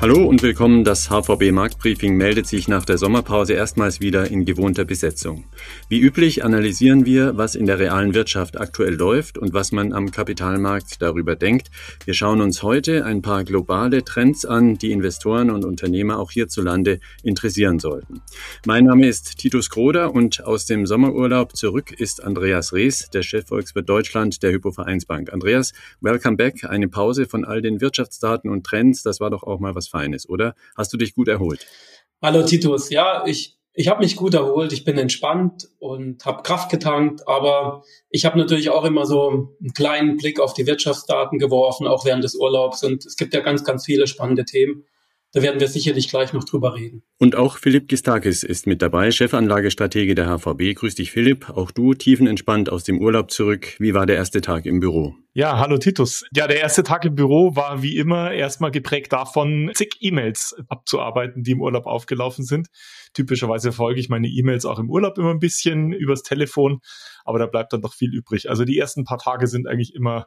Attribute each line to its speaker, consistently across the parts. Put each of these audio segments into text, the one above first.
Speaker 1: Hallo und willkommen. Das HVB Marktbriefing meldet sich nach der Sommerpause erstmals wieder in gewohnter Besetzung. Wie üblich analysieren wir, was in der realen Wirtschaft aktuell läuft und was man am Kapitalmarkt darüber denkt. Wir schauen uns heute ein paar globale Trends an, die Investoren und Unternehmer auch hierzulande interessieren sollten. Mein Name ist Titus Kroder und aus dem Sommerurlaub zurück ist Andreas Rees, der Chefvolkswirt Deutschland der Hypovereinsbank. Andreas, welcome back. Eine Pause von all den Wirtschaftsdaten und Trends, das war doch auch mal was Feines, oder? Hast du dich gut erholt?
Speaker 2: Hallo Titus, ja, ich, ich habe mich gut erholt, ich bin entspannt und habe Kraft getankt, aber ich habe natürlich auch immer so einen kleinen Blick auf die Wirtschaftsdaten geworfen, auch während des Urlaubs und es gibt ja ganz, ganz viele spannende Themen. Da werden wir sicherlich gleich noch drüber reden.
Speaker 1: Und auch Philipp Gistakis ist mit dabei, Chefanlagestratege der HVB. Grüß dich, Philipp. Auch du tiefenentspannt aus dem Urlaub zurück. Wie war der erste Tag im Büro?
Speaker 3: Ja, hallo Titus. Ja, der erste Tag im Büro war wie immer erstmal geprägt davon, zig E-Mails abzuarbeiten, die im Urlaub aufgelaufen sind. Typischerweise folge ich meine E-Mails auch im Urlaub immer ein bisschen übers Telefon, aber da bleibt dann doch viel übrig. Also die ersten paar Tage sind eigentlich immer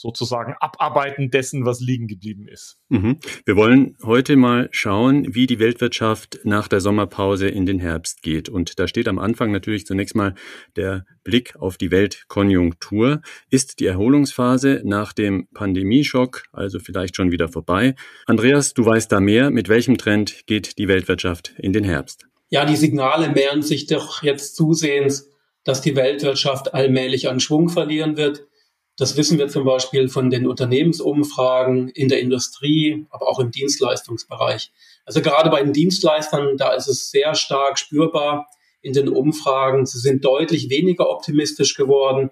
Speaker 3: sozusagen Abarbeiten dessen, was liegen geblieben ist.
Speaker 1: Mhm. Wir wollen heute mal schauen, wie die Weltwirtschaft nach der Sommerpause in den Herbst geht. Und da steht am Anfang natürlich zunächst mal der Blick auf die Weltkonjunktur. Ist die Erholungsphase nach dem Pandemieschock also vielleicht schon wieder vorbei? Andreas, du weißt da mehr. Mit welchem Trend geht die Weltwirtschaft in den Herbst?
Speaker 2: Ja, die Signale mehren sich doch jetzt zusehends, dass die Weltwirtschaft allmählich an Schwung verlieren wird. Das wissen wir zum Beispiel von den Unternehmensumfragen in der Industrie, aber auch im Dienstleistungsbereich. Also gerade bei den Dienstleistern, da ist es sehr stark spürbar in den Umfragen. Sie sind deutlich weniger optimistisch geworden.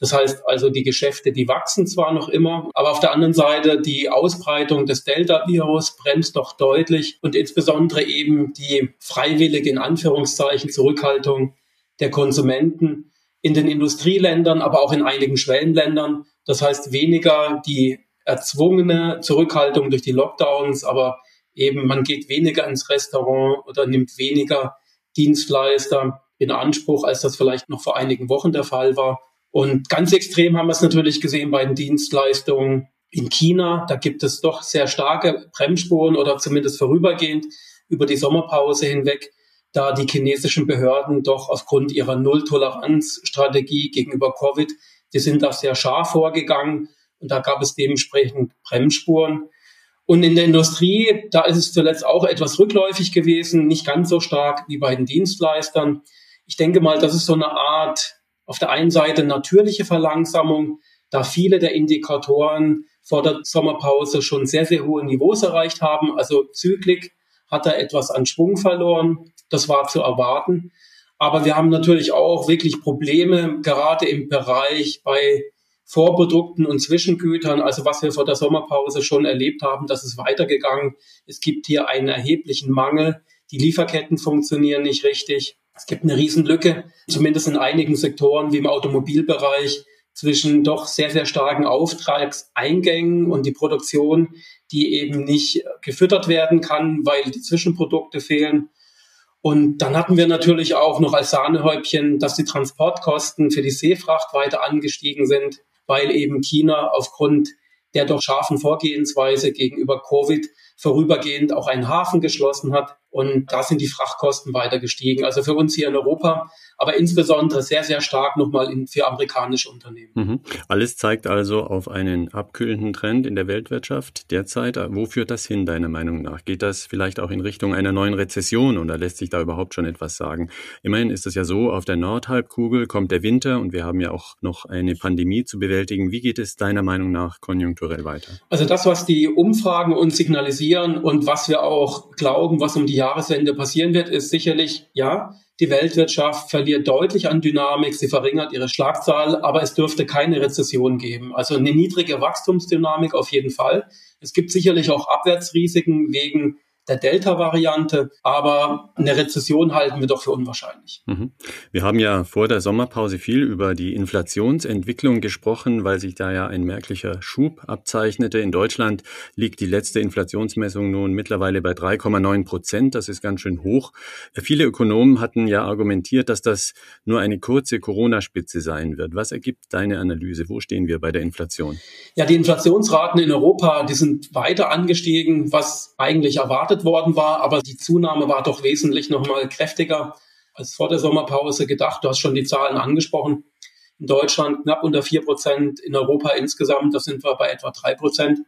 Speaker 2: Das heißt also, die Geschäfte, die wachsen zwar noch immer, aber auf der anderen Seite die Ausbreitung des Delta-Virus bremst doch deutlich und insbesondere eben die freiwillige, in Anführungszeichen, Zurückhaltung der Konsumenten in den Industrieländern, aber auch in einigen Schwellenländern. Das heißt weniger die erzwungene Zurückhaltung durch die Lockdowns, aber eben man geht weniger ins Restaurant oder nimmt weniger Dienstleister in Anspruch, als das vielleicht noch vor einigen Wochen der Fall war. Und ganz extrem haben wir es natürlich gesehen bei den Dienstleistungen in China. Da gibt es doch sehr starke Bremsspuren oder zumindest vorübergehend über die Sommerpause hinweg da die chinesischen Behörden doch aufgrund ihrer Nulltoleranzstrategie gegenüber Covid, die sind da sehr scharf vorgegangen und da gab es dementsprechend Bremsspuren. Und in der Industrie, da ist es zuletzt auch etwas rückläufig gewesen, nicht ganz so stark wie bei den Dienstleistern. Ich denke mal, das ist so eine Art, auf der einen Seite natürliche Verlangsamung, da viele der Indikatoren vor der Sommerpause schon sehr, sehr hohe Niveaus erreicht haben. Also Zyklik hat da etwas an Schwung verloren. Das war zu erwarten. Aber wir haben natürlich auch wirklich Probleme, gerade im Bereich bei Vorprodukten und Zwischengütern, also was wir vor der Sommerpause schon erlebt haben, das ist weitergegangen. Es gibt hier einen erheblichen Mangel. Die Lieferketten funktionieren nicht richtig. Es gibt eine Riesenlücke, zumindest in einigen Sektoren wie im Automobilbereich, zwischen doch sehr, sehr starken Auftragseingängen und die Produktion, die eben nicht gefüttert werden kann, weil die Zwischenprodukte fehlen. Und dann hatten wir natürlich auch noch als Sahnehäubchen, dass die Transportkosten für die Seefracht weiter angestiegen sind, weil eben China aufgrund der doch scharfen Vorgehensweise gegenüber Covid vorübergehend auch einen Hafen geschlossen hat. Und da sind die Frachtkosten weiter gestiegen. Also für uns hier in Europa, aber insbesondere sehr, sehr stark nochmal in, für amerikanische Unternehmen.
Speaker 1: Mhm. Alles zeigt also auf einen abkühlenden Trend in der Weltwirtschaft derzeit. Wo führt das hin, deiner Meinung nach? Geht das vielleicht auch in Richtung einer neuen Rezession oder lässt sich da überhaupt schon etwas sagen? Immerhin ist es ja so, auf der Nordhalbkugel kommt der Winter und wir haben ja auch noch eine Pandemie zu bewältigen. Wie geht es deiner Meinung nach konjunkturell weiter?
Speaker 2: Also das, was die Umfragen uns signalisieren und was wir auch glauben, was um die Jahreswende passieren wird, ist sicherlich, ja, die Weltwirtschaft verliert deutlich an Dynamik, sie verringert ihre Schlagzahl, aber es dürfte keine Rezession geben. Also eine niedrige Wachstumsdynamik auf jeden Fall. Es gibt sicherlich auch Abwärtsrisiken wegen der Delta-Variante. Aber eine Rezession halten wir doch für unwahrscheinlich.
Speaker 1: Mhm. Wir haben ja vor der Sommerpause viel über die Inflationsentwicklung gesprochen, weil sich da ja ein merklicher Schub abzeichnete. In Deutschland liegt die letzte Inflationsmessung nun mittlerweile bei 3,9 Prozent. Das ist ganz schön hoch. Viele Ökonomen hatten ja argumentiert, dass das nur eine kurze Corona-Spitze sein wird. Was ergibt deine Analyse? Wo stehen wir bei der Inflation?
Speaker 2: Ja, die Inflationsraten in Europa, die sind weiter angestiegen, was eigentlich erwartet worden war, aber die Zunahme war doch wesentlich noch mal kräftiger als vor der Sommerpause gedacht. Du hast schon die Zahlen angesprochen. In Deutschland knapp unter vier Prozent, in Europa insgesamt, da sind wir bei etwa drei Prozent.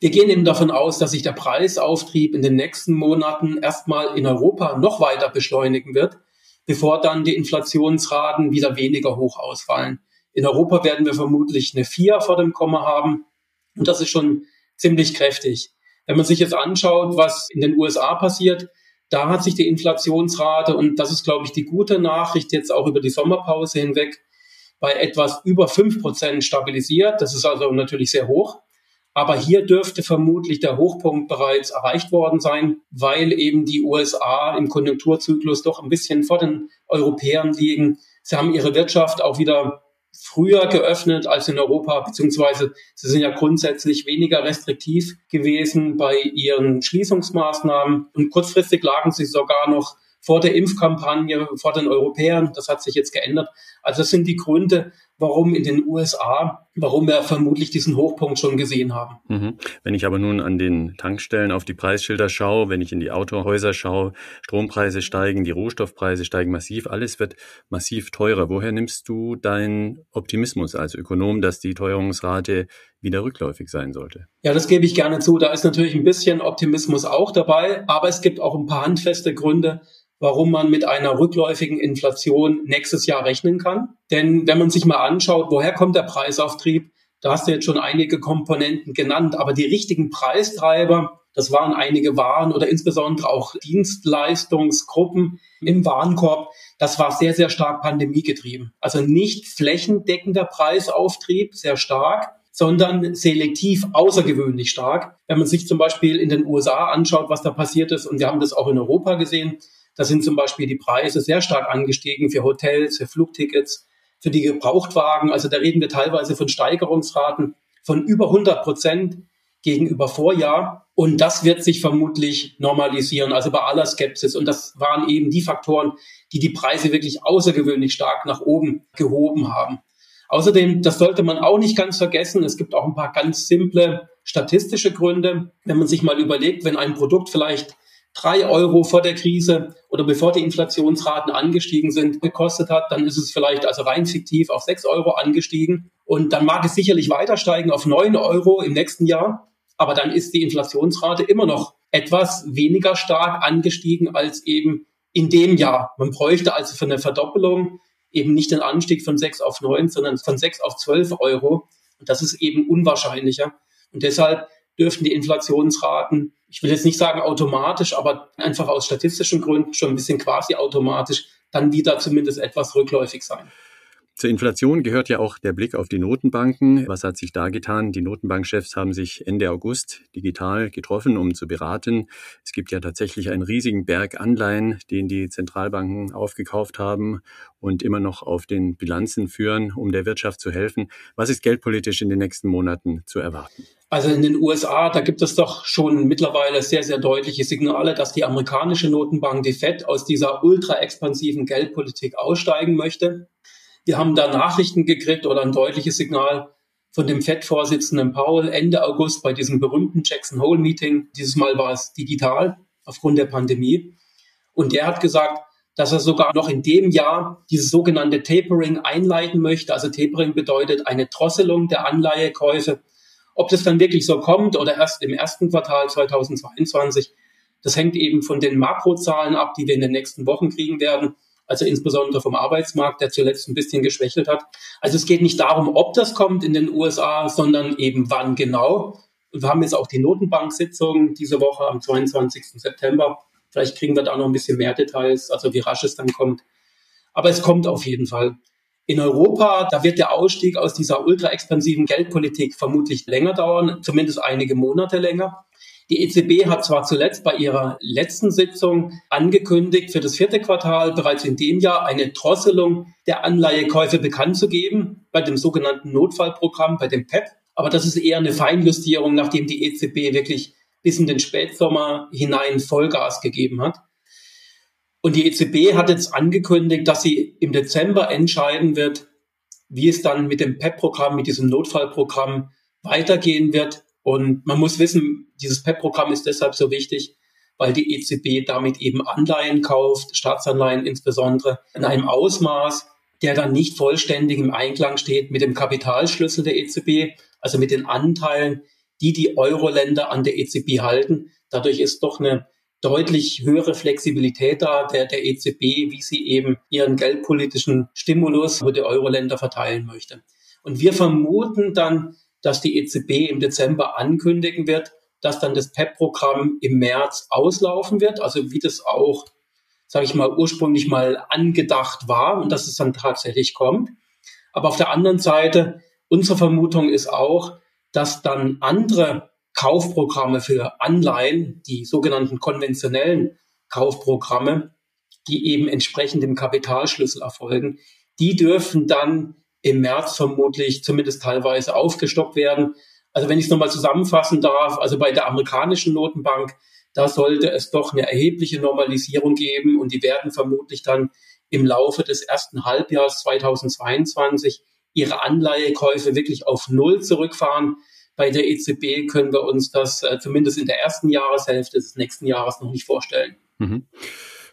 Speaker 2: Wir gehen eben davon aus, dass sich der Preisauftrieb in den nächsten Monaten erstmal in Europa noch weiter beschleunigen wird, bevor dann die Inflationsraten wieder weniger hoch ausfallen. In Europa werden wir vermutlich eine vier vor dem Komma haben. Und das ist schon ziemlich kräftig. Wenn man sich jetzt anschaut, was in den USA passiert, da hat sich die Inflationsrate, und das ist, glaube ich, die gute Nachricht jetzt auch über die Sommerpause hinweg, bei etwas über fünf Prozent stabilisiert. Das ist also natürlich sehr hoch. Aber hier dürfte vermutlich der Hochpunkt bereits erreicht worden sein, weil eben die USA im Konjunkturzyklus doch ein bisschen vor den Europäern liegen. Sie haben ihre Wirtschaft auch wieder früher geöffnet als in Europa, beziehungsweise sie sind ja grundsätzlich weniger restriktiv gewesen bei ihren Schließungsmaßnahmen. Und kurzfristig lagen sie sogar noch vor der Impfkampagne, vor den Europäern. Das hat sich jetzt geändert. Also das sind die Gründe, warum in den USA, warum wir vermutlich diesen Hochpunkt schon gesehen haben.
Speaker 1: Mhm. Wenn ich aber nun an den Tankstellen auf die Preisschilder schaue, wenn ich in die Autohäuser schaue, Strompreise steigen, die Rohstoffpreise steigen massiv, alles wird massiv teurer. Woher nimmst du deinen Optimismus als Ökonom, dass die Teuerungsrate wieder rückläufig sein sollte?
Speaker 2: Ja, das gebe ich gerne zu. Da ist natürlich ein bisschen Optimismus auch dabei, aber es gibt auch ein paar handfeste Gründe, warum man mit einer rückläufigen Inflation nächstes Jahr rechnen kann. Denn wenn man sich mal anschaut, woher kommt der Preisauftrieb, da hast du jetzt schon einige Komponenten genannt, aber die richtigen Preistreiber, das waren einige Waren oder insbesondere auch Dienstleistungsgruppen im Warenkorb, das war sehr, sehr stark pandemiegetrieben. Also nicht flächendeckender Preisauftrieb, sehr stark, sondern selektiv außergewöhnlich stark. Wenn man sich zum Beispiel in den USA anschaut, was da passiert ist, und wir haben das auch in Europa gesehen, da sind zum Beispiel die Preise sehr stark angestiegen für Hotels, für Flugtickets, für die Gebrauchtwagen. Also da reden wir teilweise von Steigerungsraten von über 100 Prozent gegenüber Vorjahr. Und das wird sich vermutlich normalisieren, also bei aller Skepsis. Und das waren eben die Faktoren, die die Preise wirklich außergewöhnlich stark nach oben gehoben haben. Außerdem, das sollte man auch nicht ganz vergessen, es gibt auch ein paar ganz simple statistische Gründe. Wenn man sich mal überlegt, wenn ein Produkt vielleicht drei Euro vor der Krise oder bevor die Inflationsraten angestiegen sind, gekostet hat, dann ist es vielleicht also rein fiktiv auf sechs Euro angestiegen. Und dann mag es sicherlich weiter steigen auf neun Euro im nächsten Jahr. Aber dann ist die Inflationsrate immer noch etwas weniger stark angestiegen als eben in dem Jahr. Man bräuchte also für eine Verdoppelung eben nicht den Anstieg von sechs auf neun, sondern von sechs auf zwölf Euro. Und das ist eben unwahrscheinlicher. Und deshalb dürften die Inflationsraten ich will jetzt nicht sagen automatisch, aber einfach aus statistischen Gründen schon ein bisschen quasi automatisch dann wieder zumindest etwas rückläufig sein.
Speaker 1: Zur Inflation gehört ja auch der Blick auf die Notenbanken. Was hat sich da getan? Die Notenbankchefs haben sich Ende August digital getroffen, um zu beraten. Es gibt ja tatsächlich einen riesigen Berg Anleihen, den die Zentralbanken aufgekauft haben und immer noch auf den Bilanzen führen, um der Wirtschaft zu helfen. Was ist geldpolitisch in den nächsten Monaten zu erwarten?
Speaker 2: Also in den USA, da gibt es doch schon mittlerweile sehr, sehr deutliche Signale, dass die amerikanische Notenbank, die Fed, aus dieser ultra expansiven Geldpolitik aussteigen möchte. Wir haben da Nachrichten gekriegt oder ein deutliches Signal von dem FED-Vorsitzenden Powell Ende August bei diesem berühmten Jackson Hole Meeting. Dieses Mal war es digital aufgrund der Pandemie. Und der hat gesagt, dass er sogar noch in dem Jahr dieses sogenannte Tapering einleiten möchte. Also Tapering bedeutet eine Drosselung der Anleihekäufe. Ob das dann wirklich so kommt oder erst im ersten Quartal 2022, das hängt eben von den Makrozahlen ab, die wir in den nächsten Wochen kriegen werden also insbesondere vom Arbeitsmarkt, der zuletzt ein bisschen geschwächelt hat. Also es geht nicht darum, ob das kommt in den USA, sondern eben wann genau. Und wir haben jetzt auch die Notenbank-Sitzung diese Woche am 22. September. Vielleicht kriegen wir da noch ein bisschen mehr Details, also wie rasch es dann kommt. Aber es kommt auf jeden Fall. In Europa, da wird der Ausstieg aus dieser ultra expansiven Geldpolitik vermutlich länger dauern, zumindest einige Monate länger. Die EZB hat zwar zuletzt bei ihrer letzten Sitzung angekündigt, für das vierte Quartal bereits in dem Jahr eine Drosselung der Anleihekäufe bekannt zu geben, bei dem sogenannten Notfallprogramm, bei dem PEP. Aber das ist eher eine Feinjustierung, nachdem die EZB wirklich bis in den Spätsommer hinein Vollgas gegeben hat. Und die EZB hat jetzt angekündigt, dass sie im Dezember entscheiden wird, wie es dann mit dem PEP-Programm, mit diesem Notfallprogramm weitergehen wird. Und man muss wissen, dieses PEP-Programm ist deshalb so wichtig, weil die EZB damit eben Anleihen kauft, Staatsanleihen insbesondere, in einem Ausmaß, der dann nicht vollständig im Einklang steht mit dem Kapitalschlüssel der EZB, also mit den Anteilen, die die Euro-Länder an der EZB halten. Dadurch ist doch eine deutlich höhere Flexibilität da der, der EZB, wie sie eben ihren geldpolitischen Stimulus über die Euro-Länder verteilen möchte. Und wir vermuten dann, dass die EZB im Dezember ankündigen wird, dass dann das PEP-Programm im März auslaufen wird, also wie das auch, sage ich mal, ursprünglich mal angedacht war und dass es dann tatsächlich kommt. Aber auf der anderen Seite, unsere Vermutung ist auch, dass dann andere Kaufprogramme für Anleihen, die sogenannten konventionellen Kaufprogramme, die eben entsprechend dem Kapitalschlüssel erfolgen, die dürfen dann im März vermutlich zumindest teilweise aufgestockt werden. Also wenn ich es nochmal zusammenfassen darf, also bei der amerikanischen Notenbank, da sollte es doch eine erhebliche Normalisierung geben und die werden vermutlich dann im Laufe des ersten Halbjahres 2022 ihre Anleihekäufe wirklich auf Null zurückfahren. Bei der EZB können wir uns das äh, zumindest in der ersten Jahreshälfte des nächsten Jahres noch nicht vorstellen. Mhm.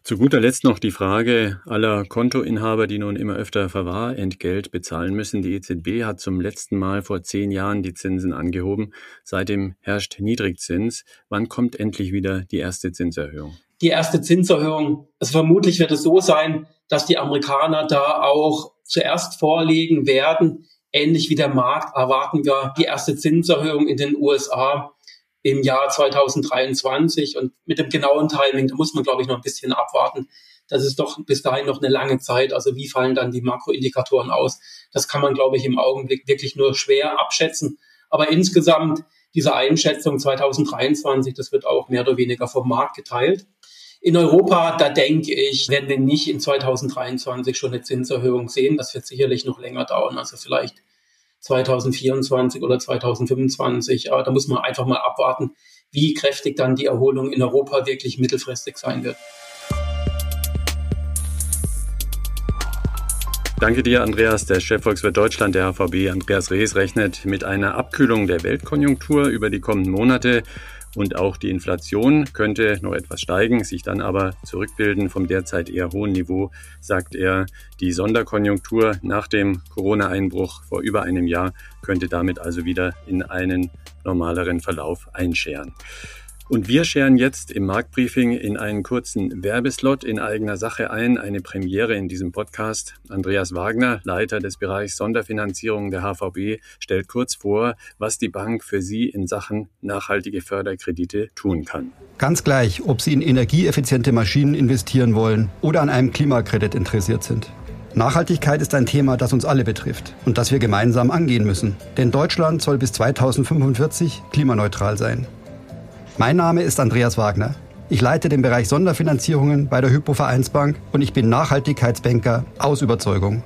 Speaker 1: Zu guter Letzt noch die Frage aller Kontoinhaber, die nun immer öfter Verwahrentgelt bezahlen müssen. Die EZB hat zum letzten Mal vor zehn Jahren die Zinsen angehoben. Seitdem herrscht Niedrigzins. Wann kommt endlich wieder die erste Zinserhöhung?
Speaker 2: Die erste Zinserhöhung. Also vermutlich wird es so sein, dass die Amerikaner da auch zuerst vorlegen werden. Ähnlich wie der Markt erwarten wir die erste Zinserhöhung in den USA im Jahr 2023 und mit dem genauen Timing, da muss man, glaube ich, noch ein bisschen abwarten. Das ist doch bis dahin noch eine lange Zeit. Also wie fallen dann die Makroindikatoren aus? Das kann man, glaube ich, im Augenblick wirklich nur schwer abschätzen. Aber insgesamt diese Einschätzung 2023, das wird auch mehr oder weniger vom Markt geteilt. In Europa, da denke ich, werden wir nicht in 2023 schon eine Zinserhöhung sehen. Das wird sicherlich noch länger dauern. Also vielleicht 2024 oder 2025. Aber da muss man einfach mal abwarten, wie kräftig dann die Erholung in Europa wirklich mittelfristig sein wird.
Speaker 1: Danke dir, Andreas. Der Chefvolkswirt Deutschland, der HVB, Andreas Rees, rechnet mit einer Abkühlung der Weltkonjunktur über die kommenden Monate. Und auch die Inflation könnte noch etwas steigen, sich dann aber zurückbilden vom derzeit eher hohen Niveau, sagt er. Die Sonderkonjunktur nach dem Corona-Einbruch vor über einem Jahr könnte damit also wieder in einen normaleren Verlauf einscheren. Und wir scheren jetzt im Marktbriefing in einen kurzen Werbeslot in eigener Sache ein, eine Premiere in diesem Podcast. Andreas Wagner, Leiter des Bereichs Sonderfinanzierung der HVB, stellt kurz vor, was die Bank für Sie in Sachen nachhaltige Förderkredite tun kann.
Speaker 4: Ganz gleich, ob Sie in energieeffiziente Maschinen investieren wollen oder an einem Klimakredit interessiert sind. Nachhaltigkeit ist ein Thema, das uns alle betrifft und das wir gemeinsam angehen müssen. Denn Deutschland soll bis 2045 klimaneutral sein. Mein Name ist Andreas Wagner. Ich leite den Bereich Sonderfinanzierungen bei der Hypo Vereinsbank und ich bin Nachhaltigkeitsbanker aus Überzeugung.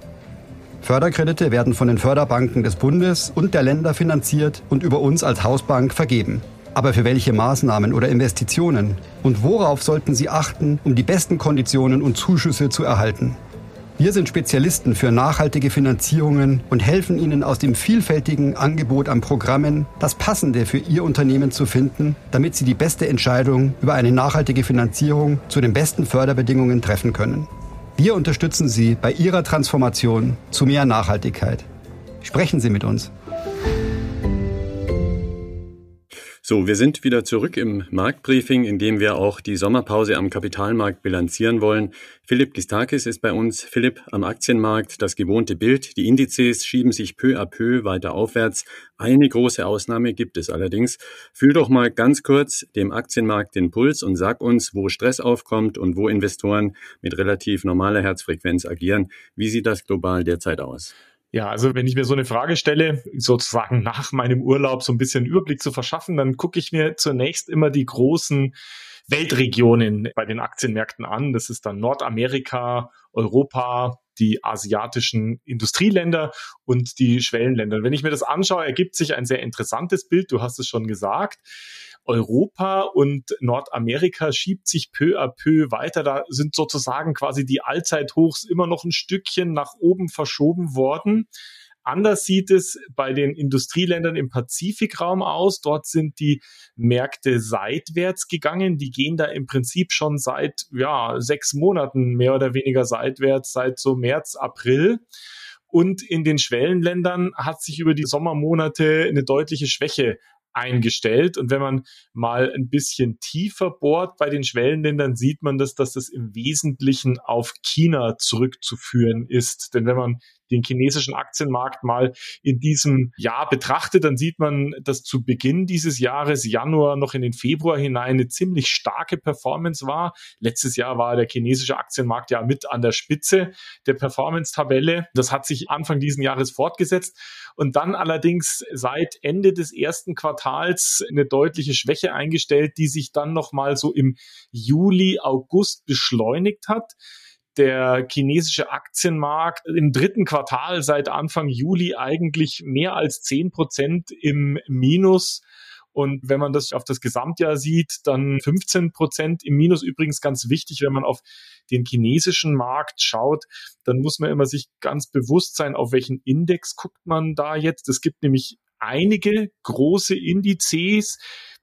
Speaker 4: Förderkredite werden von den Förderbanken des Bundes und der Länder finanziert und über uns als Hausbank vergeben. Aber für welche Maßnahmen oder Investitionen? Und worauf sollten Sie achten, um die besten Konditionen und Zuschüsse zu erhalten? Wir sind Spezialisten für nachhaltige Finanzierungen und helfen Ihnen aus dem vielfältigen Angebot an Programmen das Passende für Ihr Unternehmen zu finden, damit Sie die beste Entscheidung über eine nachhaltige Finanzierung zu den besten Förderbedingungen treffen können. Wir unterstützen Sie bei Ihrer Transformation zu mehr Nachhaltigkeit. Sprechen Sie mit uns.
Speaker 1: So, wir sind wieder zurück im Marktbriefing, in dem wir auch die Sommerpause am Kapitalmarkt bilanzieren wollen. Philipp Gistakis ist bei uns. Philipp, am Aktienmarkt das gewohnte Bild. Die Indizes schieben sich peu à peu weiter aufwärts. Eine große Ausnahme gibt es allerdings. Fühl doch mal ganz kurz dem Aktienmarkt den Puls und sag uns, wo Stress aufkommt und wo Investoren mit relativ normaler Herzfrequenz agieren. Wie sieht das global derzeit aus?
Speaker 3: Ja, also wenn ich mir so eine Frage stelle, sozusagen nach meinem Urlaub so ein bisschen Überblick zu verschaffen, dann gucke ich mir zunächst immer die großen Weltregionen bei den Aktienmärkten an. Das ist dann Nordamerika, Europa, die asiatischen Industrieländer und die Schwellenländer. wenn ich mir das anschaue, ergibt sich ein sehr interessantes Bild. Du hast es schon gesagt. Europa und Nordamerika schiebt sich peu à peu weiter. Da sind sozusagen quasi die Allzeithochs immer noch ein Stückchen nach oben verschoben worden. Anders sieht es bei den Industrieländern im Pazifikraum aus. Dort sind die Märkte seitwärts gegangen. Die gehen da im Prinzip schon seit ja, sechs Monaten mehr oder weniger seitwärts, seit so März, April. Und in den Schwellenländern hat sich über die Sommermonate eine deutliche Schwäche eingestellt. Und wenn man mal ein bisschen tiefer bohrt bei den Schwellenländern, sieht man, dass, dass das im Wesentlichen auf China zurückzuführen ist. Denn wenn man den chinesischen Aktienmarkt mal in diesem Jahr betrachtet, dann sieht man, dass zu Beginn dieses Jahres, Januar noch in den Februar hinein, eine ziemlich starke Performance war. Letztes Jahr war der chinesische Aktienmarkt ja mit an der Spitze der Performance-Tabelle. Das hat sich Anfang diesen Jahres fortgesetzt und dann allerdings seit Ende des ersten Quartals eine deutliche Schwäche eingestellt, die sich dann nochmal so im Juli, August beschleunigt hat der chinesische Aktienmarkt im dritten Quartal seit Anfang Juli eigentlich mehr als zehn Prozent im Minus. Und wenn man das auf das Gesamtjahr sieht, dann 15 Prozent im Minus. Übrigens ganz wichtig, wenn man auf den chinesischen Markt schaut, dann muss man immer sich ganz bewusst sein, auf welchen Index guckt man da jetzt. Es gibt nämlich einige große Indizes,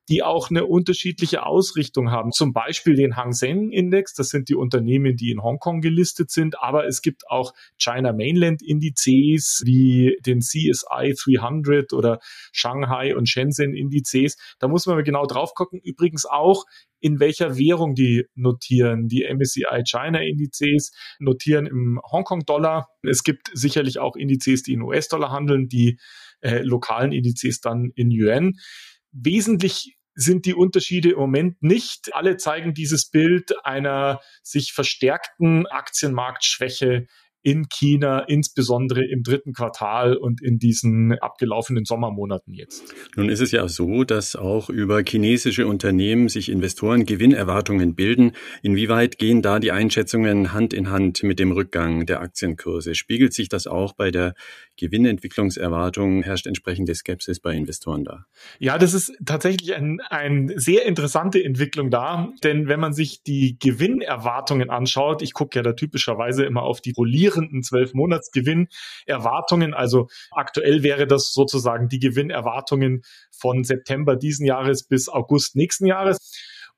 Speaker 3: die auch eine unterschiedliche Ausrichtung haben. Zum Beispiel den Hang Seng Index, das sind die Unternehmen, die in Hongkong gelistet sind, aber es gibt auch China Mainland Indizes wie den CSI 300 oder Shanghai und Shenzhen Indizes. Da muss man genau drauf gucken. Übrigens auch in welcher Währung die notieren. Die MSCI China Indizes notieren im Hongkong-Dollar. Es gibt sicherlich auch Indizes, die in US-Dollar handeln, die äh, lokalen Indizes dann in Yuan. Wesentlich sind die Unterschiede im Moment nicht. Alle zeigen dieses Bild einer sich verstärkten Aktienmarktschwäche in China, insbesondere im dritten Quartal und in diesen abgelaufenen Sommermonaten jetzt.
Speaker 1: Nun ist es ja so, dass auch über chinesische Unternehmen sich Investoren Gewinnerwartungen bilden. Inwieweit gehen da die Einschätzungen Hand in Hand mit dem Rückgang der Aktienkurse? Spiegelt sich das auch bei der Gewinnentwicklungserwartung? Herrscht entsprechende Skepsis bei Investoren da?
Speaker 3: Ja, das ist tatsächlich eine ein sehr interessante Entwicklung da, denn wenn man sich die Gewinnerwartungen anschaut, ich gucke ja da typischerweise immer auf die rollierenden rollierenden Zwölfmonatsgewinn Erwartungen. Also aktuell wäre das sozusagen die Gewinnerwartungen von September diesen Jahres bis August nächsten Jahres.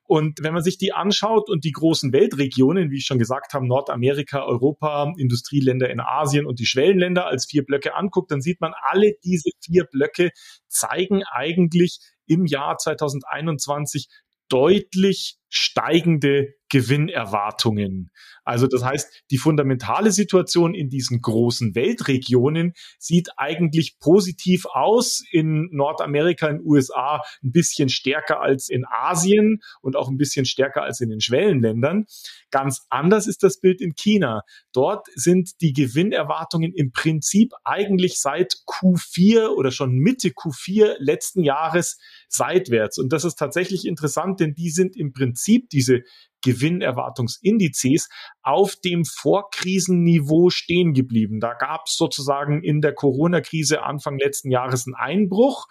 Speaker 3: Und wenn man sich die anschaut und die großen Weltregionen, wie ich schon gesagt habe, Nordamerika, Europa, Industrieländer in Asien und die Schwellenländer als vier Blöcke anguckt, dann sieht man, alle diese vier Blöcke zeigen eigentlich im Jahr 2021 deutlich steigende Gewinnerwartungen. Also das heißt, die fundamentale Situation in diesen großen Weltregionen sieht eigentlich positiv aus. In Nordamerika, in den USA ein bisschen stärker als in Asien und auch ein bisschen stärker als in den Schwellenländern. Ganz anders ist das Bild in China. Dort sind die Gewinnerwartungen im Prinzip eigentlich seit Q4 oder schon Mitte Q4 letzten Jahres seitwärts. Und das ist tatsächlich interessant, denn die sind im Prinzip diese Gewinnerwartungsindizes auf dem Vorkrisenniveau stehen geblieben. Da gab es sozusagen in der Corona-Krise Anfang letzten Jahres einen Einbruch.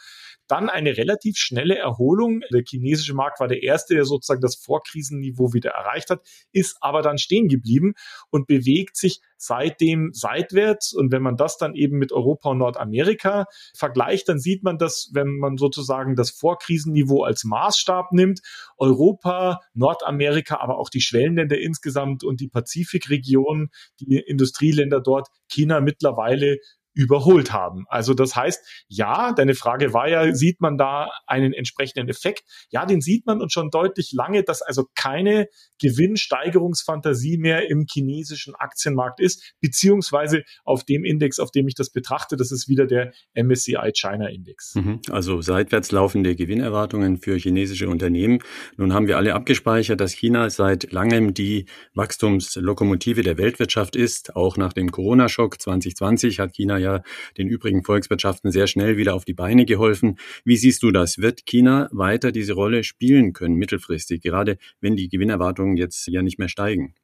Speaker 3: Dann eine relativ schnelle Erholung. Der chinesische Markt war der erste, der sozusagen das Vorkrisenniveau wieder erreicht hat, ist aber dann stehen geblieben und bewegt sich seitdem seitwärts. Und wenn man das dann eben mit Europa und Nordamerika vergleicht, dann sieht man, dass wenn man sozusagen das Vorkrisenniveau als Maßstab nimmt, Europa, Nordamerika, aber auch die Schwellenländer insgesamt und die Pazifikregion, die Industrieländer dort, China mittlerweile überholt haben. Also das heißt, ja, deine Frage war ja, sieht man da einen entsprechenden Effekt? Ja, den sieht man und schon deutlich lange, dass also keine Gewinnsteigerungsfantasie mehr im chinesischen Aktienmarkt ist, beziehungsweise auf dem Index, auf dem ich das betrachte, das ist wieder der MSCI China Index.
Speaker 1: Mhm. Also seitwärts laufende Gewinnerwartungen für chinesische Unternehmen. Nun haben wir alle abgespeichert, dass China seit langem die Wachstumslokomotive der Weltwirtschaft ist. Auch nach dem Corona-Schock 2020 hat China ja ja den übrigen Volkswirtschaften sehr schnell wieder auf die Beine geholfen. Wie siehst du das? Wird China weiter diese Rolle spielen können, mittelfristig, gerade wenn die Gewinnerwartungen jetzt ja nicht mehr steigen?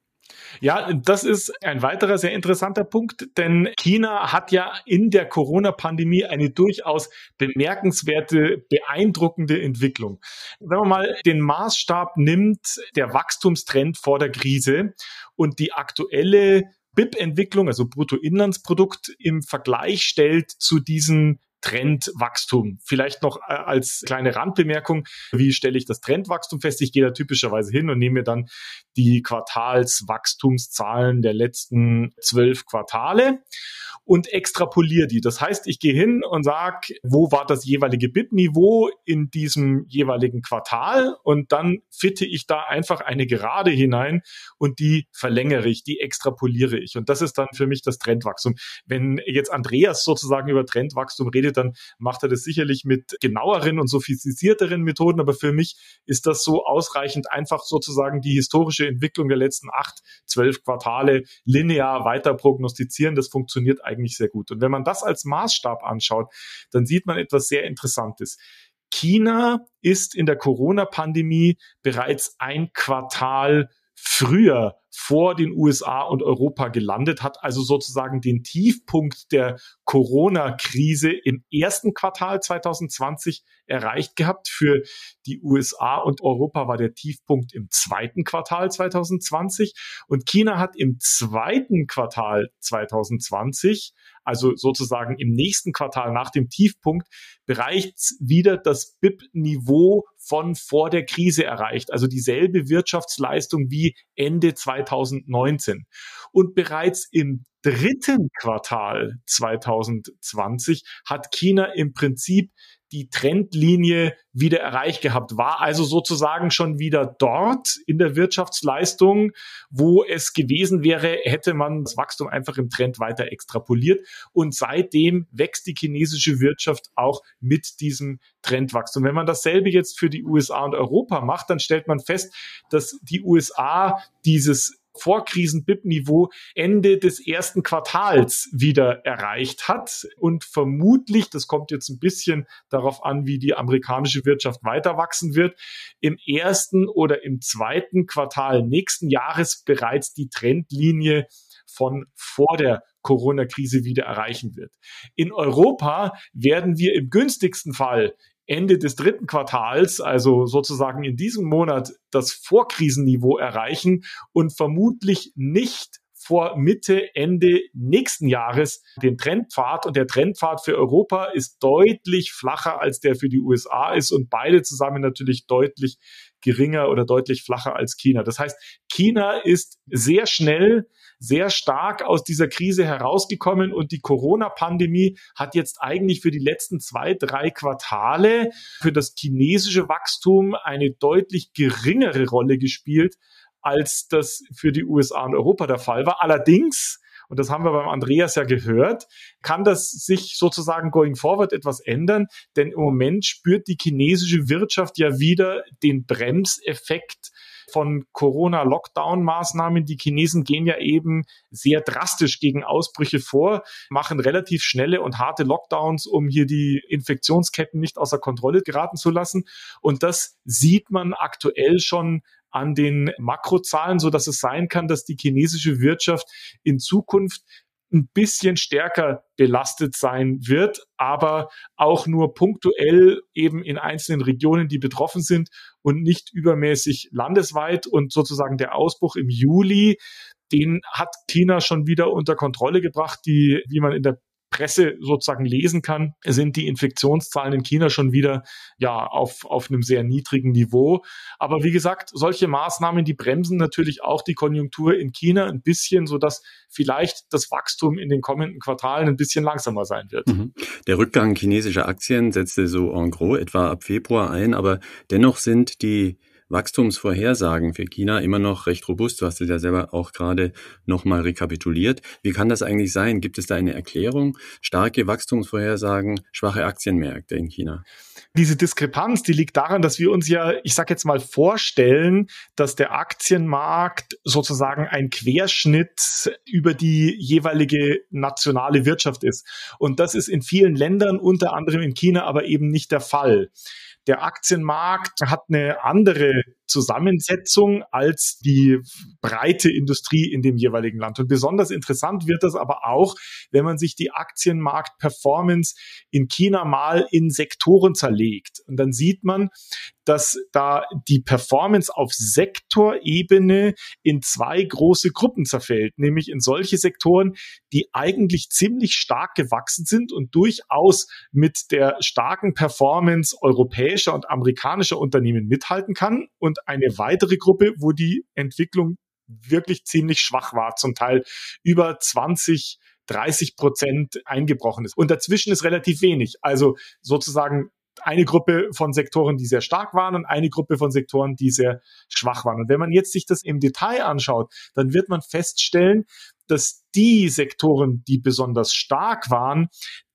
Speaker 3: Ja, das ist ein weiterer sehr interessanter Punkt, denn China hat ja in der Corona-Pandemie eine durchaus bemerkenswerte, beeindruckende Entwicklung. Wenn man mal den Maßstab nimmt, der Wachstumstrend vor der Krise und die aktuelle BIP-Entwicklung, also Bruttoinlandsprodukt, im Vergleich stellt zu diesen Trendwachstum. Vielleicht noch äh, als kleine Randbemerkung, wie stelle ich das Trendwachstum fest? Ich gehe da typischerweise hin und nehme mir dann die Quartalswachstumszahlen der letzten zwölf Quartale und extrapoliere die. Das heißt, ich gehe hin und sage, wo war das jeweilige BIP-Niveau in diesem jeweiligen Quartal und dann fitte ich da einfach eine Gerade hinein und die verlängere ich, die extrapoliere ich. Und das ist dann für mich das Trendwachstum. Wenn jetzt Andreas sozusagen über Trendwachstum redet, dann macht er das sicherlich mit genaueren und sophistizierteren Methoden, aber für mich ist das so ausreichend, einfach sozusagen die historische Entwicklung der letzten acht, zwölf Quartale linear weiter prognostizieren. Das funktioniert eigentlich sehr gut. Und wenn man das als Maßstab anschaut, dann sieht man etwas sehr Interessantes. China ist in der Corona-Pandemie bereits ein Quartal früher vor den USA und Europa gelandet, hat also sozusagen den Tiefpunkt der Corona-Krise im ersten Quartal 2020 erreicht gehabt. Für die USA und Europa war der Tiefpunkt im zweiten Quartal 2020 und China hat im zweiten Quartal 2020, also sozusagen im nächsten Quartal nach dem Tiefpunkt, bereits wieder das BIP-Niveau von vor der Krise erreicht, also dieselbe Wirtschaftsleistung wie Ende 2019. Und bereits im dritten Quartal 2020 hat China im Prinzip die Trendlinie wieder erreicht gehabt, war also sozusagen schon wieder dort in der Wirtschaftsleistung, wo es gewesen wäre, hätte man das Wachstum einfach im Trend weiter extrapoliert. Und seitdem wächst die chinesische Wirtschaft auch mit diesem Trendwachstum. Wenn man dasselbe jetzt für die USA und Europa macht, dann stellt man fest, dass die USA dieses Vorkrisen-BIP-Niveau Ende des ersten Quartals wieder erreicht hat und vermutlich, das kommt jetzt ein bisschen darauf an, wie die amerikanische Wirtschaft weiter wachsen wird, im ersten oder im zweiten Quartal nächsten Jahres bereits die Trendlinie von vor der Corona-Krise wieder erreichen wird. In Europa werden wir im günstigsten Fall Ende des dritten Quartals, also sozusagen in diesem Monat, das Vorkrisenniveau erreichen und vermutlich nicht vor Mitte, Ende nächsten Jahres den Trendpfad. Und der Trendpfad für Europa ist deutlich flacher, als der für die USA ist und beide zusammen natürlich deutlich geringer oder deutlich flacher als China. Das heißt, China ist sehr schnell sehr stark aus dieser Krise herausgekommen und die Corona-Pandemie hat jetzt eigentlich für die letzten zwei, drei Quartale für das chinesische Wachstum eine deutlich geringere Rolle gespielt, als das für die USA und Europa der Fall war. Allerdings und das haben wir beim Andreas ja gehört, kann das sich sozusagen going forward etwas ändern, denn im Moment spürt die chinesische Wirtschaft ja wieder den Bremseffekt von Corona-Lockdown-Maßnahmen. Die Chinesen gehen ja eben sehr drastisch gegen Ausbrüche vor, machen relativ schnelle und harte Lockdowns, um hier die Infektionsketten nicht außer Kontrolle geraten zu lassen. Und das sieht man aktuell schon an den Makrozahlen, so dass es sein kann, dass die chinesische Wirtschaft in Zukunft ein bisschen stärker belastet sein wird, aber auch nur punktuell eben in einzelnen Regionen, die betroffen sind und nicht übermäßig landesweit. Und sozusagen der Ausbruch im Juli, den hat China schon wieder unter Kontrolle gebracht, die, wie man in der Presse sozusagen lesen kann, sind die Infektionszahlen in China schon wieder ja auf, auf einem sehr niedrigen Niveau. Aber wie gesagt, solche Maßnahmen, die bremsen natürlich auch die Konjunktur in China ein bisschen, sodass vielleicht das Wachstum in den kommenden Quartalen ein bisschen langsamer sein wird. Mhm.
Speaker 1: Der Rückgang chinesischer Aktien setzte so en gros etwa ab Februar ein, aber dennoch sind die Wachstumsvorhersagen für China immer noch recht robust. Du hast es ja selber auch gerade nochmal rekapituliert. Wie kann das eigentlich sein? Gibt es da eine Erklärung? Starke Wachstumsvorhersagen, schwache Aktienmärkte in China?
Speaker 3: Diese Diskrepanz, die liegt daran, dass wir uns ja, ich sage jetzt mal, vorstellen, dass der Aktienmarkt sozusagen ein Querschnitt über die jeweilige nationale Wirtschaft ist. Und das ist in vielen Ländern, unter anderem in China, aber eben nicht der Fall. Der Aktienmarkt hat eine andere Zusammensetzung als die breite Industrie in dem jeweiligen Land. Und besonders interessant wird das aber auch, wenn man sich die Aktienmarkt-Performance in China mal in Sektoren zerlegt. Und dann sieht man, dass da die Performance auf Sektorebene in zwei große Gruppen zerfällt, nämlich in solche Sektoren, die eigentlich ziemlich stark gewachsen sind und durchaus mit der starken Performance europäischer und amerikanischer Unternehmen mithalten kann und eine weitere Gruppe, wo die Entwicklung wirklich ziemlich schwach war, zum Teil über 20, 30 Prozent eingebrochen ist. Und dazwischen ist relativ wenig. Also sozusagen eine Gruppe von Sektoren, die sehr stark waren und eine Gruppe von Sektoren, die sehr schwach waren. Und wenn man jetzt sich das im Detail anschaut, dann wird man feststellen, dass die Sektoren, die besonders stark waren,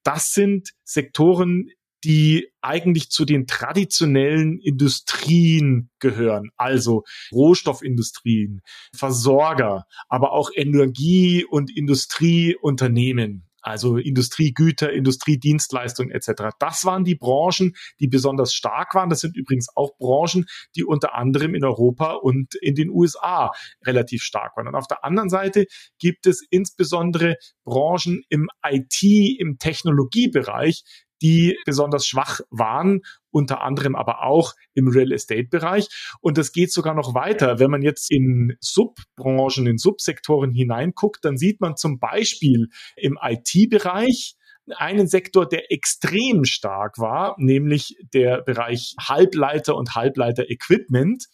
Speaker 3: das sind Sektoren, die eigentlich zu den traditionellen Industrien gehören, also Rohstoffindustrien, Versorger, aber auch Energie- und Industrieunternehmen also Industriegüter, Industriedienstleistungen etc. Das waren die Branchen, die besonders stark waren. Das sind übrigens auch Branchen, die unter anderem in Europa und in den USA relativ stark waren. Und auf der anderen Seite gibt es insbesondere Branchen im IT, im Technologiebereich, die besonders schwach waren, unter anderem aber auch im Real Estate Bereich. Und das geht sogar noch weiter. Wenn man jetzt in Subbranchen, in Subsektoren hineinguckt, dann sieht man zum Beispiel im IT-Bereich, einen Sektor, der extrem stark war, nämlich der Bereich Halbleiter und Halbleiter-Equipment.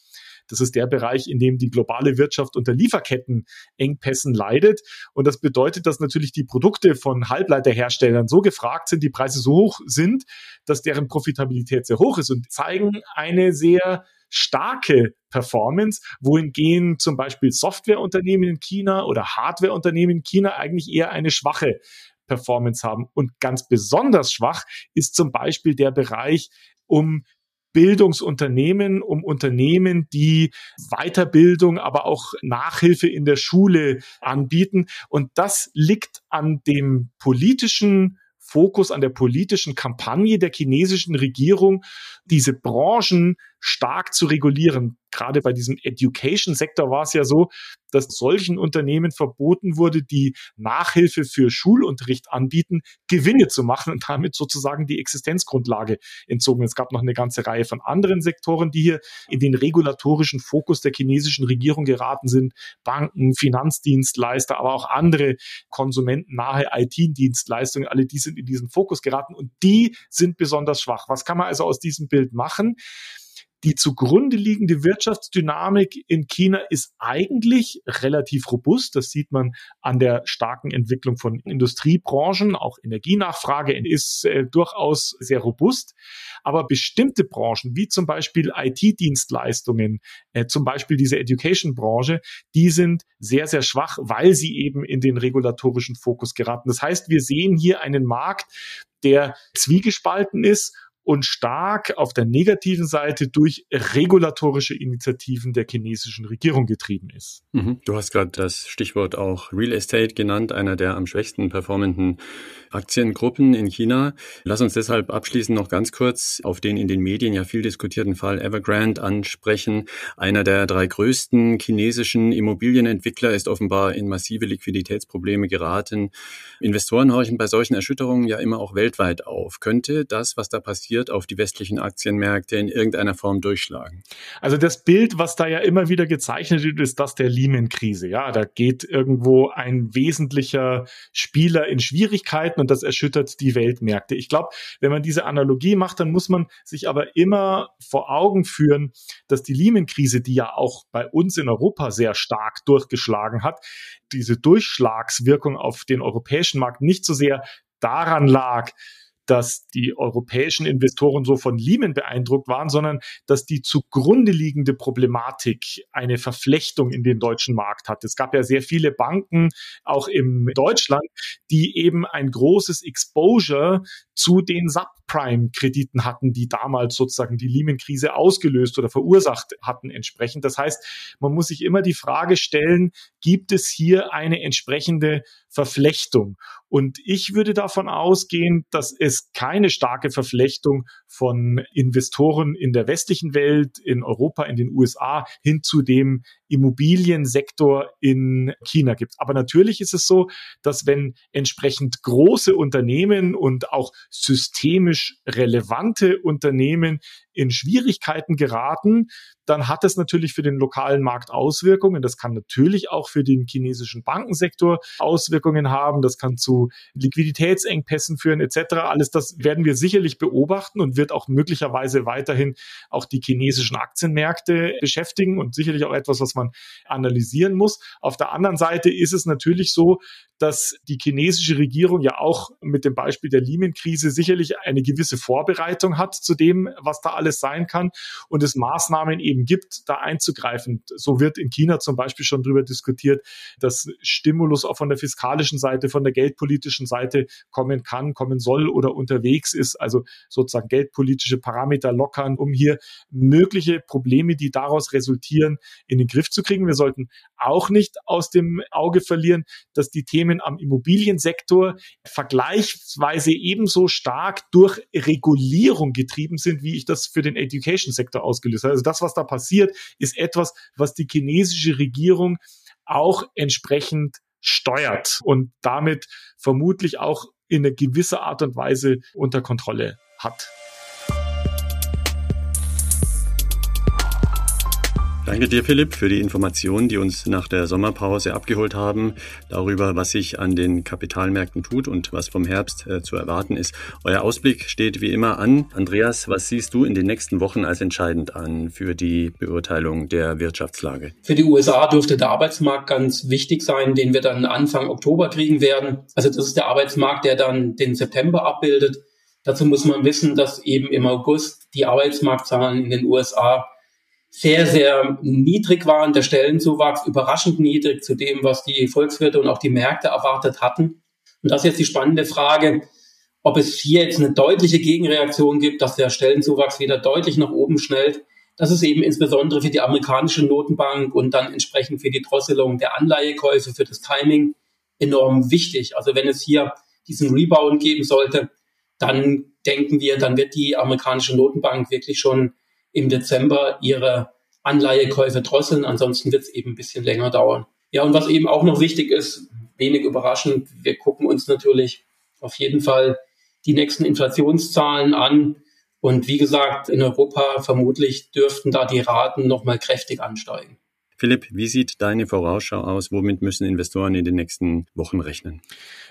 Speaker 3: Das ist der Bereich, in dem die globale Wirtschaft unter Lieferkettenengpässen leidet. Und das bedeutet, dass natürlich die Produkte von Halbleiterherstellern so gefragt sind, die Preise so hoch sind, dass deren Profitabilität sehr hoch ist und zeigen eine sehr starke Performance, wohingegen zum Beispiel Softwareunternehmen in China oder Hardwareunternehmen in China eigentlich eher eine schwache Performance haben. Und ganz besonders schwach ist zum Beispiel der Bereich um Bildungsunternehmen, um Unternehmen, die Weiterbildung, aber auch Nachhilfe in der Schule anbieten. Und das liegt an dem politischen Fokus, an der politischen Kampagne der chinesischen Regierung, diese Branchen stark zu regulieren. Gerade bei diesem Education-Sektor war es ja so, dass solchen Unternehmen verboten wurde, die Nachhilfe für Schulunterricht anbieten, Gewinne zu machen und damit sozusagen die Existenzgrundlage entzogen. Es gab noch eine ganze Reihe von anderen Sektoren, die hier in den regulatorischen Fokus der chinesischen Regierung geraten sind. Banken, Finanzdienstleister, aber auch andere konsumentennahe IT-Dienstleistungen, alle die sind in diesen Fokus geraten und die sind besonders schwach. Was kann man also aus diesem Bild machen? Die zugrunde liegende Wirtschaftsdynamik in China ist eigentlich relativ robust. Das sieht man an der starken Entwicklung von Industriebranchen. Auch Energienachfrage ist äh, durchaus sehr robust. Aber bestimmte Branchen, wie zum Beispiel IT-Dienstleistungen, äh, zum Beispiel diese Education-Branche, die sind sehr, sehr schwach, weil sie eben in den regulatorischen Fokus geraten. Das heißt, wir sehen hier einen Markt, der zwiegespalten ist und stark auf der negativen Seite durch regulatorische Initiativen der chinesischen Regierung getrieben ist.
Speaker 1: Mhm. Du hast gerade das Stichwort auch Real Estate genannt, einer der am schwächsten performenden Aktiengruppen in China. Lass uns deshalb abschließend noch ganz kurz auf den in den Medien ja viel diskutierten Fall Evergrande ansprechen. Einer der drei größten chinesischen Immobilienentwickler ist offenbar in massive Liquiditätsprobleme geraten. Investoren horchen bei solchen Erschütterungen ja immer auch weltweit auf. Könnte das, was da passiert, auf die westlichen Aktienmärkte in irgendeiner Form durchschlagen?
Speaker 3: Also das Bild, was da ja immer wieder gezeichnet wird, ist das der Lehman-Krise. Ja, da geht irgendwo ein wesentlicher Spieler in Schwierigkeiten und das erschüttert die Weltmärkte. Ich glaube, wenn man diese Analogie macht, dann muss man sich aber immer vor Augen führen, dass die Lehman-Krise, die ja auch bei uns in Europa sehr stark durchgeschlagen hat, diese Durchschlagswirkung auf den europäischen Markt nicht so sehr daran lag, dass die europäischen Investoren so von Lehman beeindruckt waren, sondern dass die zugrunde liegende Problematik eine Verflechtung in den deutschen Markt hat. Es gab ja sehr viele Banken, auch im Deutschland, die eben ein großes Exposure zu den Sub Subprime-Krediten hatten, die damals sozusagen die Lehman-Krise ausgelöst oder verursacht hatten entsprechend. Das heißt, man muss sich immer die Frage stellen, gibt es hier eine entsprechende Verflechtung? Und ich würde davon ausgehen, dass es keine starke Verflechtung von Investoren in der westlichen Welt, in Europa, in den USA hin zu dem Immobiliensektor in China gibt. Aber natürlich ist es so, dass wenn entsprechend große Unternehmen und auch systemisch relevante Unternehmen in Schwierigkeiten geraten, dann hat es natürlich für den lokalen Markt Auswirkungen. Das kann natürlich auch für den chinesischen Bankensektor Auswirkungen haben. Das kann zu Liquiditätsengpässen führen etc. Alles das werden wir sicherlich beobachten und wird auch möglicherweise weiterhin auch die chinesischen Aktienmärkte beschäftigen und sicherlich auch etwas, was man analysieren muss. Auf der anderen Seite ist es natürlich so, dass die chinesische Regierung ja auch mit dem Beispiel der Lehman-Krise sicherlich eine gewisse Vorbereitung hat zu dem, was da alles sein kann und es Maßnahmen eben gibt, da einzugreifen. So wird in China zum Beispiel schon darüber diskutiert, dass Stimulus auch von der fiskalischen Seite, von der geldpolitischen Seite kommen kann, kommen soll oder unterwegs ist. Also sozusagen geldpolitische Parameter lockern, um hier mögliche Probleme, die daraus resultieren, in den Griff zu kriegen. Wir sollten auch nicht aus dem Auge verlieren, dass die Themen am Immobiliensektor vergleichsweise ebenso stark durch Regulierung getrieben sind, wie ich das für den Education-Sektor ausgelöst habe. Also das, was da passiert, ist etwas, was die chinesische Regierung auch entsprechend steuert und damit vermutlich auch in einer gewisser Art und Weise unter Kontrolle hat.
Speaker 1: Danke dir, Philipp, für die Informationen, die uns nach der Sommerpause abgeholt haben, darüber, was sich an den Kapitalmärkten tut und was vom Herbst äh, zu erwarten ist. Euer Ausblick steht wie immer an. Andreas, was siehst du in den nächsten Wochen als entscheidend an für die Beurteilung der Wirtschaftslage?
Speaker 2: Für die USA dürfte der Arbeitsmarkt ganz wichtig sein, den wir dann Anfang Oktober kriegen werden. Also das ist der Arbeitsmarkt, der dann den September abbildet. Dazu muss man wissen, dass eben im August die Arbeitsmarktzahlen in den USA sehr, sehr niedrig waren, der Stellenzuwachs überraschend niedrig zu dem, was die Volkswirte und auch die Märkte erwartet hatten. Und das ist jetzt die spannende Frage, ob es hier jetzt eine deutliche Gegenreaktion gibt, dass der Stellenzuwachs wieder deutlich nach oben schnellt. Das ist eben insbesondere für die amerikanische Notenbank und dann entsprechend für die Drosselung der Anleihekäufe, für das Timing enorm wichtig. Also wenn es hier diesen Rebound geben sollte, dann denken wir, dann wird die amerikanische Notenbank wirklich schon im Dezember ihre Anleihekäufe drosseln. Ansonsten wird es eben ein bisschen länger dauern. Ja, und was eben auch noch wichtig ist, wenig überraschend, wir gucken uns natürlich auf jeden Fall die nächsten Inflationszahlen an. Und wie gesagt, in Europa vermutlich dürften da die Raten nochmal kräftig ansteigen.
Speaker 1: Philipp, wie sieht deine Vorausschau aus? Womit müssen Investoren in den nächsten Wochen rechnen?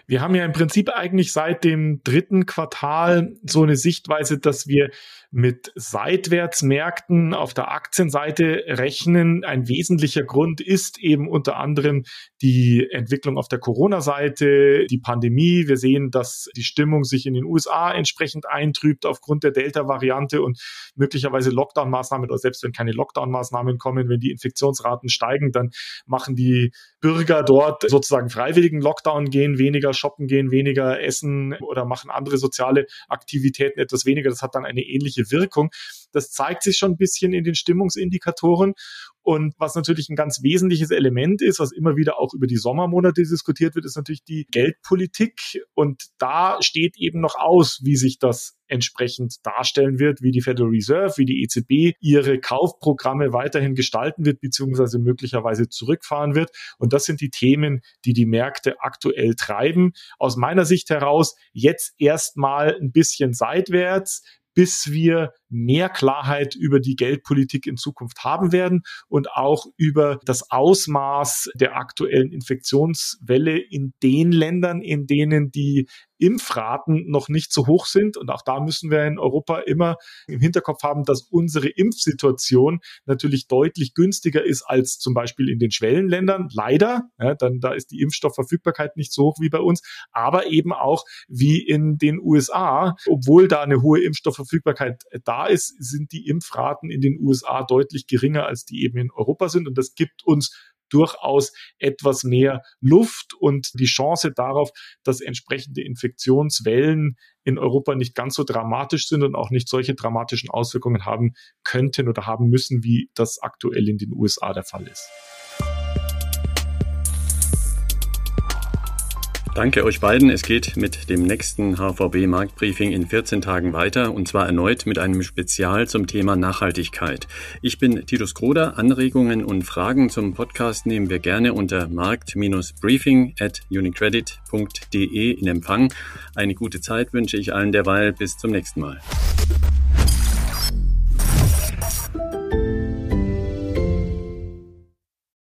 Speaker 3: Wir haben ja im Prinzip eigentlich seit dem dritten Quartal so eine Sichtweise, dass wir mit Seitwärtsmärkten auf der Aktienseite rechnen. Ein wesentlicher Grund ist eben unter anderem die Entwicklung auf der Corona-Seite, die Pandemie. Wir sehen, dass die Stimmung sich in den USA entsprechend eintrübt aufgrund der Delta-Variante und möglicherweise Lockdown-Maßnahmen oder selbst wenn keine Lockdown-Maßnahmen kommen, wenn die Infektionsraten steigen, dann machen die Bürger dort sozusagen freiwilligen Lockdown, gehen weniger shoppen, gehen weniger essen oder machen andere soziale Aktivitäten etwas weniger. Das hat dann eine ähnliche ähnliche Wirkung. Das zeigt sich schon ein bisschen in den Stimmungsindikatoren. Und was natürlich ein ganz wesentliches Element ist, was immer wieder auch über die Sommermonate diskutiert wird, ist natürlich die Geldpolitik. Und da steht eben noch aus, wie sich das entsprechend darstellen wird, wie die Federal Reserve, wie die EZB ihre Kaufprogramme weiterhin gestalten wird, beziehungsweise möglicherweise zurückfahren wird. Und das sind die Themen, die die Märkte aktuell treiben. Aus meiner Sicht heraus jetzt erstmal ein bisschen seitwärts, bis wir mehr Klarheit über die Geldpolitik in Zukunft haben werden und auch über das Ausmaß der aktuellen Infektionswelle in den Ländern, in denen die Impfraten noch nicht so hoch sind. Und auch da müssen wir in Europa immer im Hinterkopf haben, dass unsere Impfsituation natürlich deutlich günstiger ist als zum Beispiel in den Schwellenländern. Leider, ja, dann da ist die Impfstoffverfügbarkeit nicht so hoch wie bei uns, aber eben auch wie in den USA, obwohl da eine hohe Impfstoffverfügbarkeit da ist, sind die Impfraten in den USA deutlich geringer, als die eben in Europa sind. Und das gibt uns durchaus etwas mehr Luft und die Chance darauf, dass entsprechende Infektionswellen in Europa nicht ganz so dramatisch sind und auch nicht solche dramatischen Auswirkungen haben könnten oder haben müssen, wie das aktuell in den USA der Fall ist.
Speaker 1: Danke euch beiden. Es geht mit dem nächsten HVB Marktbriefing in 14 Tagen weiter und zwar erneut mit einem Spezial zum Thema Nachhaltigkeit. Ich bin Titus Kroder. Anregungen und Fragen zum Podcast nehmen wir gerne unter markt-briefing at unicredit.de in Empfang. Eine gute Zeit wünsche ich allen derweil. Bis zum nächsten Mal.